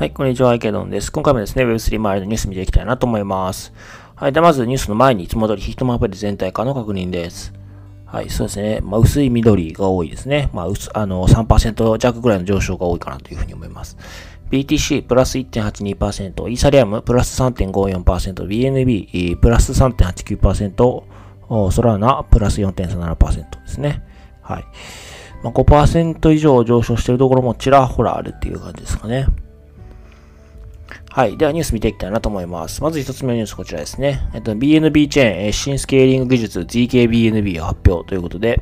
はい、こんにちは、池ドンです。今回もですね、Web3 周りのニュース見ていきたいなと思います。はい、ではまずニュースの前にいつも通りヒートマップで全体化の確認です。はい、そうですね。まあ、薄い緑が多いですね。まあ、あの3%弱ぐらいの上昇が多いかなというふうに思います。BTC プラス1.82%、イーサリアムプラス3.54%、BNB プラス3.89%、ソラーナプラス4.37%ですね。はい。まあ、5%以上上昇しているところもちらほらあるっていう感じですかね。はい。ではニュース見ていきたいなと思います。まず一つ目のニュースこちらですね。えっと、BNB チェーン、新スケーリング技術 ZKBNB を発表ということで、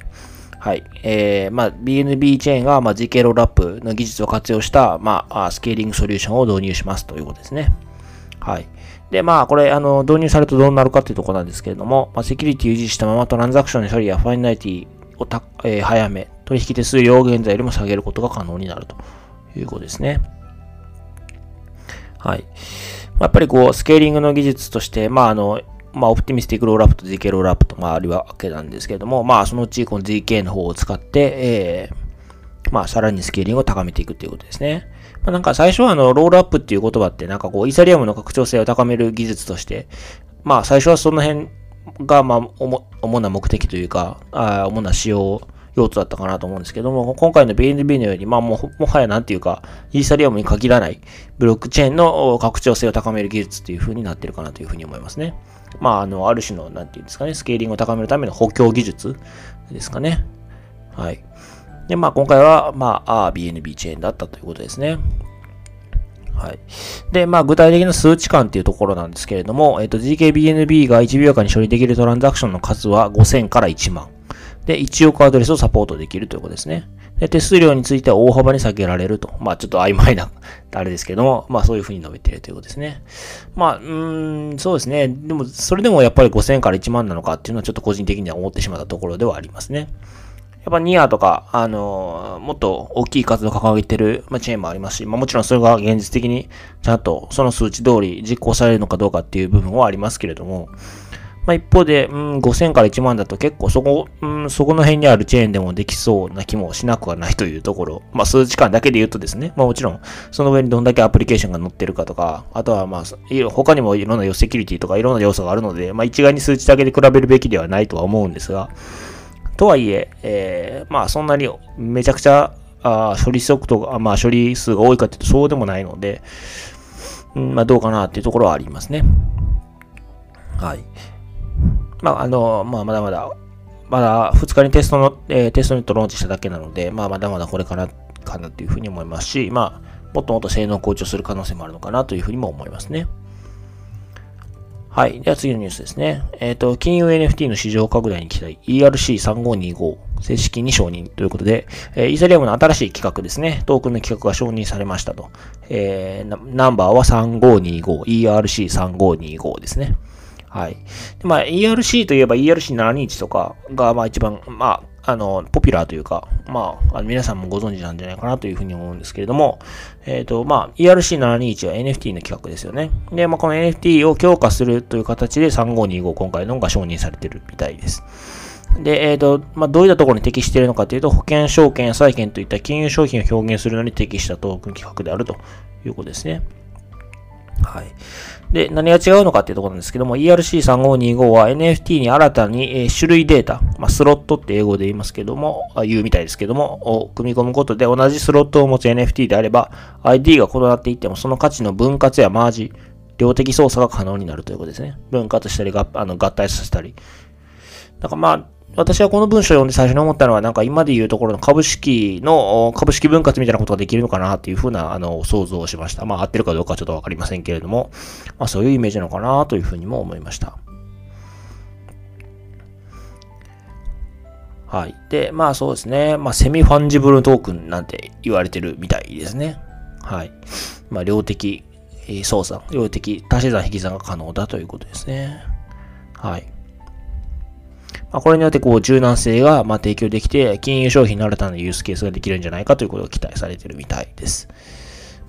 はい。えー、まあ、BNB チェーンが、まあ、GK ロールアップの技術を活用した、まあ、スケーリングソリューションを導入しますということですね。はい。で、まあ、これ、あの、導入されるとどうなるかというところなんですけれども、まあ、セキュリティを維持したままトランザクションの処理やファイナリティをた、えー、早め、取引手数料を現在よりも下げることが可能になるということですね。はい。やっぱりこう、スケーリングの技術として、まあ、あの、まあ、オプティミスティックロールアップと ZK ロールアップと、まあ、あるわけなんですけれども、まあ、そのうち、この ZK の方を使って、えー、まあ、さらにスケーリングを高めていくということですね。まあ、なんか最初はあの、ロールアップっていう言葉って、なんかこう、イーサリアムの拡張性を高める技術として、まあ、最初はその辺が、まあ、主な目的というか、あ主な仕様用途だったかなと思うんですけども、今回の BNB のように、まあももはやなんていうか、イーサリアムに限らないブロックチェーンの拡張性を高める技術っていう風になってるかなというふうに思いますね。まあ、あの、ある種の、なんていうんですかね、スケーリングを高めるための補強技術ですかね。はい。で、まあ今回は、まあ、あ BNB チェーンだったということですね。はい。で、まあ、具体的な数値感っていうところなんですけれども、えっ、と、GKBNB が1秒間に処理できるトランザクションの数は5000から1万。で、1億アドレスをサポートできるということですね。で、手数料については大幅に下げられると。まあ、ちょっと曖昧なあれですけども、まあ、そういうふうに述べているということですね。まあ、うーん、そうですね。でも、それでもやっぱり5000から1万なのかっていうのはちょっと個人的には思ってしまったところではありますね。やっぱニアとか、あのもっと大きい数を掲げてる、まあ、チェーンもありますし、まあ、もちろんそれが現実的にちゃんとその数値通り実行されるのかどうかっていう部分はありますけれども、まあ、一方で、うん、5000から1万だと結構そこ、うん、そこの辺にあるチェーンでもできそうな気もしなくはないというところ。まあ、数時間だけで言うとですね、まあもちろん、その上にどんだけアプリケーションが載ってるかとか、あとはまあ、他にもいろんなセキュリティとかいろんな要素があるので、まあ一概に数値だけで比べるべきではないとは思うんですが、とはいえ、えー、まあそんなにめちゃくちゃあ処理速度が、まあ処理数が多いかというとそうでもないので、うん、まあどうかなっていうところはありますね。はい。まあ、あの、まあ、まだまだ、まだ2日にテストの、えー、テストネットローンチしただけなので、まあ、まだまだこれからかなというふうに思いますし、まあ、もっともっと性能向上する可能性もあるのかなというふうにも思いますね。はい。では次のニュースですね。えっ、ー、と、金融 NFT の市場拡大に期待。ERC3525 正式に承認ということで、えー、イーサリアムの新しい企画ですね。トークンの企画が承認されましたと。えー、ナンバーは3525、ERC3525 ですね。はい。でまあ、ERC といえば ERC721 とかが、まあ一番、まあ、あの、ポピュラーというか、まあ、あの皆さんもご存知なんじゃないかなというふうに思うんですけれども、えっ、ー、と、まあ、ERC721 は NFT の企画ですよね。で、まあ、この NFT を強化するという形で3525今回のが承認されてるみたいです。で、えっ、ー、と、まあ、どういったところに適しているのかというと、保険、証券、債券といった金融商品を表現するのに適したトークン企画であるということですね。はい。で、何が違うのかっていうところなんですけども、ERC3525 は NFT に新たに、え種類データ、まあ、スロットって英語で言いますけども、言うみたいですけども、を組み込むことで同じスロットを持つ NFT であれば、ID が異なっていっても、その価値の分割やマージ、量的操作が可能になるということですね。分割したり、あの合体させたり。だかまあ、私はこの文章を読んで最初に思ったのは、なんか今で言うところの株式の、株式分割みたいなことができるのかなっていうふうな、あの、想像をしました。まあ、合ってるかどうかはちょっとわかりませんけれども、まあ、そういうイメージなのかなというふうにも思いました。はい。で、まあそうですね。まあ、セミファンジブルトークンなんて言われてるみたいですね。はい。まあ、量的操作、量的足し算引き算が可能だということですね。はい。まあ、これによってこう柔軟性がま提供できて、金融商品の新たなユースケースができるんじゃないかということが期待されてるみたいです。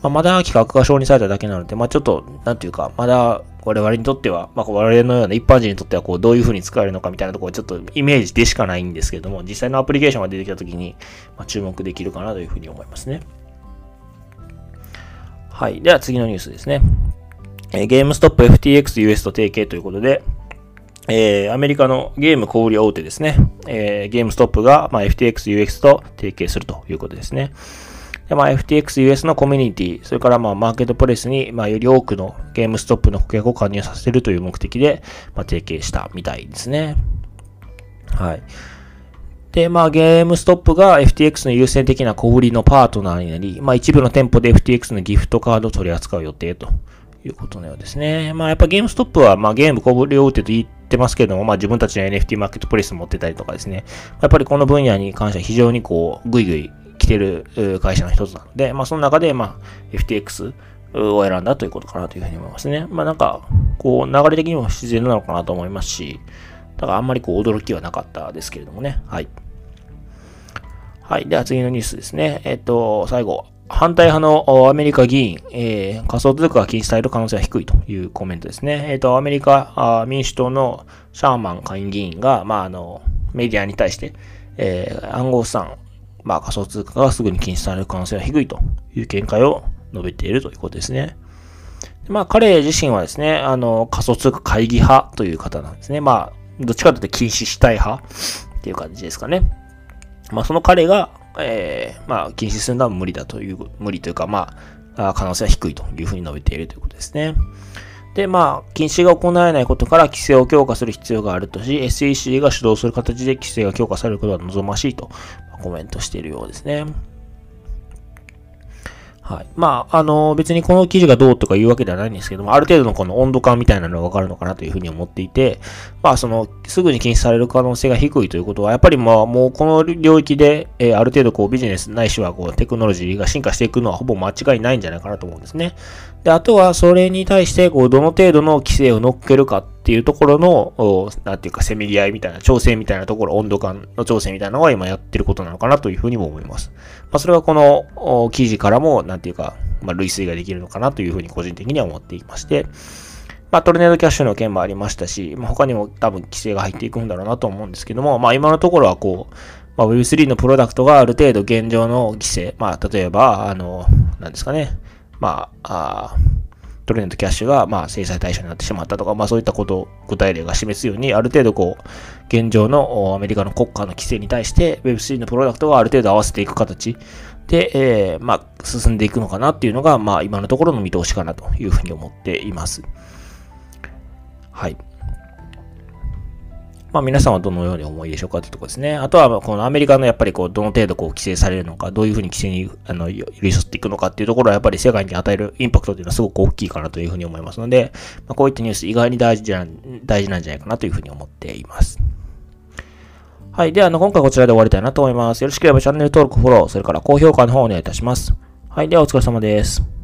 まあ、まだ企画が承認されただけなので、まあ、ちょっと、なんていうか、まだ我々にとっては、まあ、我々のような一般人にとっては、こう、どういう風に使えるのかみたいなところ、ちょっとイメージでしかないんですけども、実際のアプリケーションが出てきたときに、まあ、注目できるかなというふうに思いますね。はい。では次のニュースですね。えー、ゲームストップ FTX US と提携ということで、えー、アメリカのゲーム小売大手ですね。えー、ゲームストップが、まあ、FTX US と提携するということですね。で、まあ、FTX US のコミュニティ、それからまあ、マーケットプレスに、まあ、より多くのゲームストップの顧客を加入させるという目的で、まあ、提携したみたいですね。はい。で、まあ、ゲームストップが FTX の優先的な小売りのパートナーになり、まあ、一部の店舗で FTX のギフトカードを取り扱う予定ということのようですね。まあ、やっぱゲームストップは、まあ、ゲーム小売り大手と言ってますけれども、まあ、自分たちの NFT マーケットプレイス持ってたりとかですね。やっぱりこの分野に関しては非常にこう、ぐいぐい来てる会社の一つなので、まあ、その中で、まあ、FTX を選んだということかなというふうに思いますね。まあ、なんか、こう、流れ的にも自然なのかなと思いますし、だからあんまりこう驚きはなかったですけれどもね。はい。はい。では次のニュースですね。えっと、最後。反対派のアメリカ議員、えー、仮想通貨が禁止される可能性は低いというコメントですね。えっ、と、アメリカ民主党のシャーマン下院議員が、まあ、あの、メディアに対して、えー、暗号資産、まあ、仮想通貨がすぐに禁止される可能性は低いという見解を述べているということですね。まあ、彼自身はですね、あの、仮想通貨会議派という方なんですね。まあ、どっちかというと禁止したい派っていう感じですかね。まあ、その彼が、えー、まあ、禁止するのは無理だという、無理というか、まあ、可能性は低いというふうに述べているということですね。で、まあ、禁止が行われないことから規制を強化する必要があるとし、SEC が主導する形で規制が強化されることは望ましいとコメントしているようですね。はい。まあ、あの、別にこの記事がどうとか言うわけではないんですけども、ある程度のこの温度感みたいなのがわかるのかなというふうに思っていて、まあ、その、すぐに禁止される可能性が低いということは、やっぱりまあ、もうこの領域で、えー、ある程度こうビジネスないしはこうテクノロジーが進化していくのはほぼ間違いないんじゃないかなと思うんですね。で、あとはそれに対して、こう、どの程度の規制を乗っけるかっていうところの、なんていうか、せめぎ合いみたいな、調整みたいなところ、温度感の調整みたいなのが今やってることなのかなというふうにも思います。まあ、それはこの記事からも、なんていうか、まあ、類推ができるのかなというふうに個人的には思っていまして、まあ、トルネードキャッシュの件もありましたし、まあ、他にも多分規制が入っていくんだろうなと思うんですけども、まあ、今のところはこう、まあ、Web3 のプロダクトがある程度現状の規制、まあ、例えば、あの、なんですかね、まあ、あトルネードキャッシュが、まあ、制裁対象になってしまったとか、まあ、そういったことを具体例が示すように、ある程度こう、現状のアメリカの国家の規制に対して Web3 のプロダクトはある程度合わせていく形で、えー、まあ、進んでいくのかなっていうのが、まあ、今のところの見通しかなというふうに思っています。はい。まあ皆さんはどのように思いでしょうかというとこですね。あとは、このアメリカのやっぱりこう、どの程度こう規制されるのか、どういうふうに規制に、あの、寄り添っていくのかっていうところはやっぱり世界に与えるインパクトというのはすごく大きいかなというふうに思いますので、まあ、こういったニュース意外に大事な、大事なんじゃないかなというふうに思っています。はい。では、あの、今回こちらで終わりたいなと思います。よろしければチャンネル登録、フォロー、それから高評価の方をお願いいたします。はい。では、お疲れ様です。